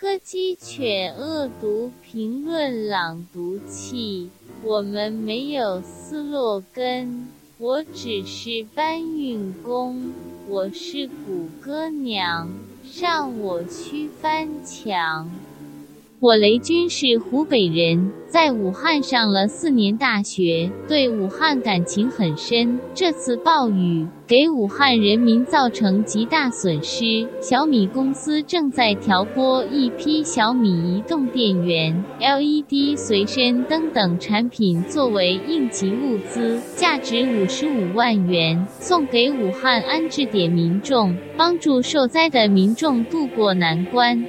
柯基犬恶毒评论朗读器，我们没有斯洛根，我只是搬运工。我是谷歌娘，让我去翻墙。我雷军是湖北人，在武汉上了四年大学，对武汉感情很深。这次暴雨给武汉人民造成极大损失，小米公司正在调拨一批小米移动电源、LED 随身灯等产品作为应急物资，价值五十五万元，送给武汉安置点民众，帮助受灾的民众渡过难关。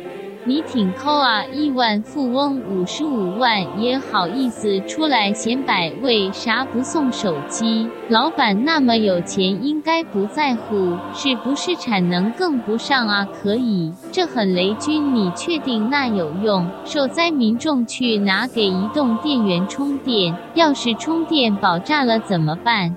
你挺抠啊！亿万富翁五十五万也好意思出来显摆，为啥不送手机？老板那么有钱，应该不在乎，是不是产能跟不上啊？可以，这很雷军，你确定那有用？受灾民众去拿给移动电源充电，要是充电爆炸了怎么办？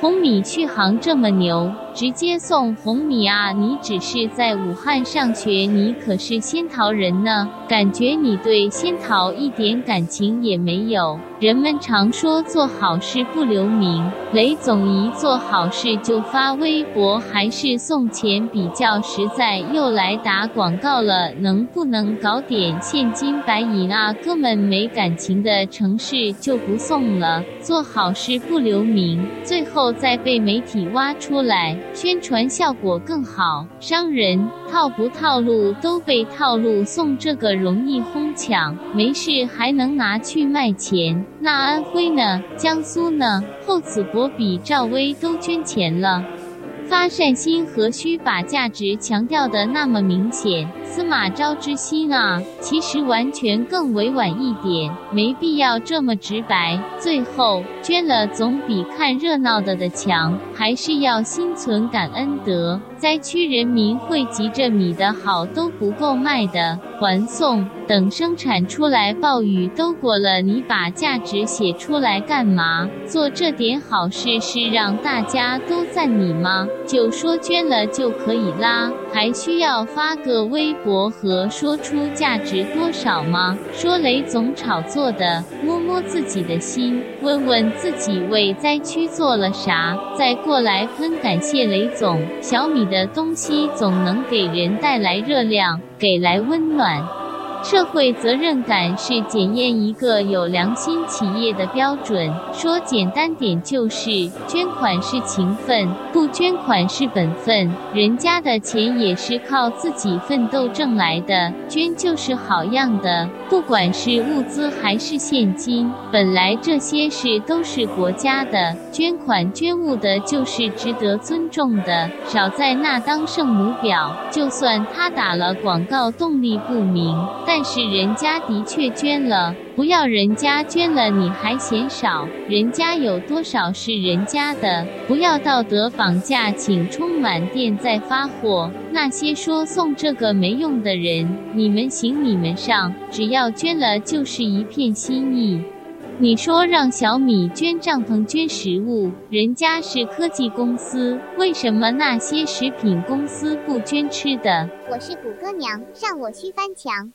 红米续航这么牛，直接送红米啊！你只是在武汉上学，你可是仙桃人呢，感觉你对仙桃一点感情也没有。人们常说做好事不留名，雷总一做好事就发微博，还是送钱比较实在。又来打广告了，能不能搞点现金白银啊？哥们没感情的城市就不送了。做好事不留名，最后。再被媒体挖出来，宣传效果更好。商人套不套路都被套路，送这个容易哄抢，没事还能拿去卖钱。那安徽呢？江苏呢？厚此薄彼，赵薇都捐钱了。发善心何须把价值强调的那么明显？司马昭之心啊，其实完全更委婉一点，没必要这么直白。最后捐了总比看热闹的的强，还是要心存感恩德。灾区人民会急着米的好都不够卖的，还送。等生产出来，暴雨都过了，你把价值写出来干嘛？做这点好事是让大家都赞你吗？就说捐了就可以啦，还需要发个微博和说出价值多少吗？说雷总炒作的，摸摸自己的心，问问自己为灾区做了啥，再过来喷感谢雷总。小米的东西总能给人带来热量，给来温暖。社会责任感是检验一个有良心企业的标准。说简单点就是，捐款是情分，不捐款是本分。人家的钱也是靠自己奋斗挣来的，捐就是好样的。不管是物资还是现金，本来这些事都是国家的，捐款捐物的就是值得尊重的，少在那当圣母婊。就算他打了广告，动力不明，但。是人家的确捐了，不要人家捐了你还嫌少，人家有多少是人家的，不要道德绑架，请充满电再发货。那些说送这个没用的人，你们行你们上，只要捐了就是一片心意。你说让小米捐帐篷、捐食物，人家是科技公司，为什么那些食品公司不捐吃的？我是谷歌娘，让我去翻墙。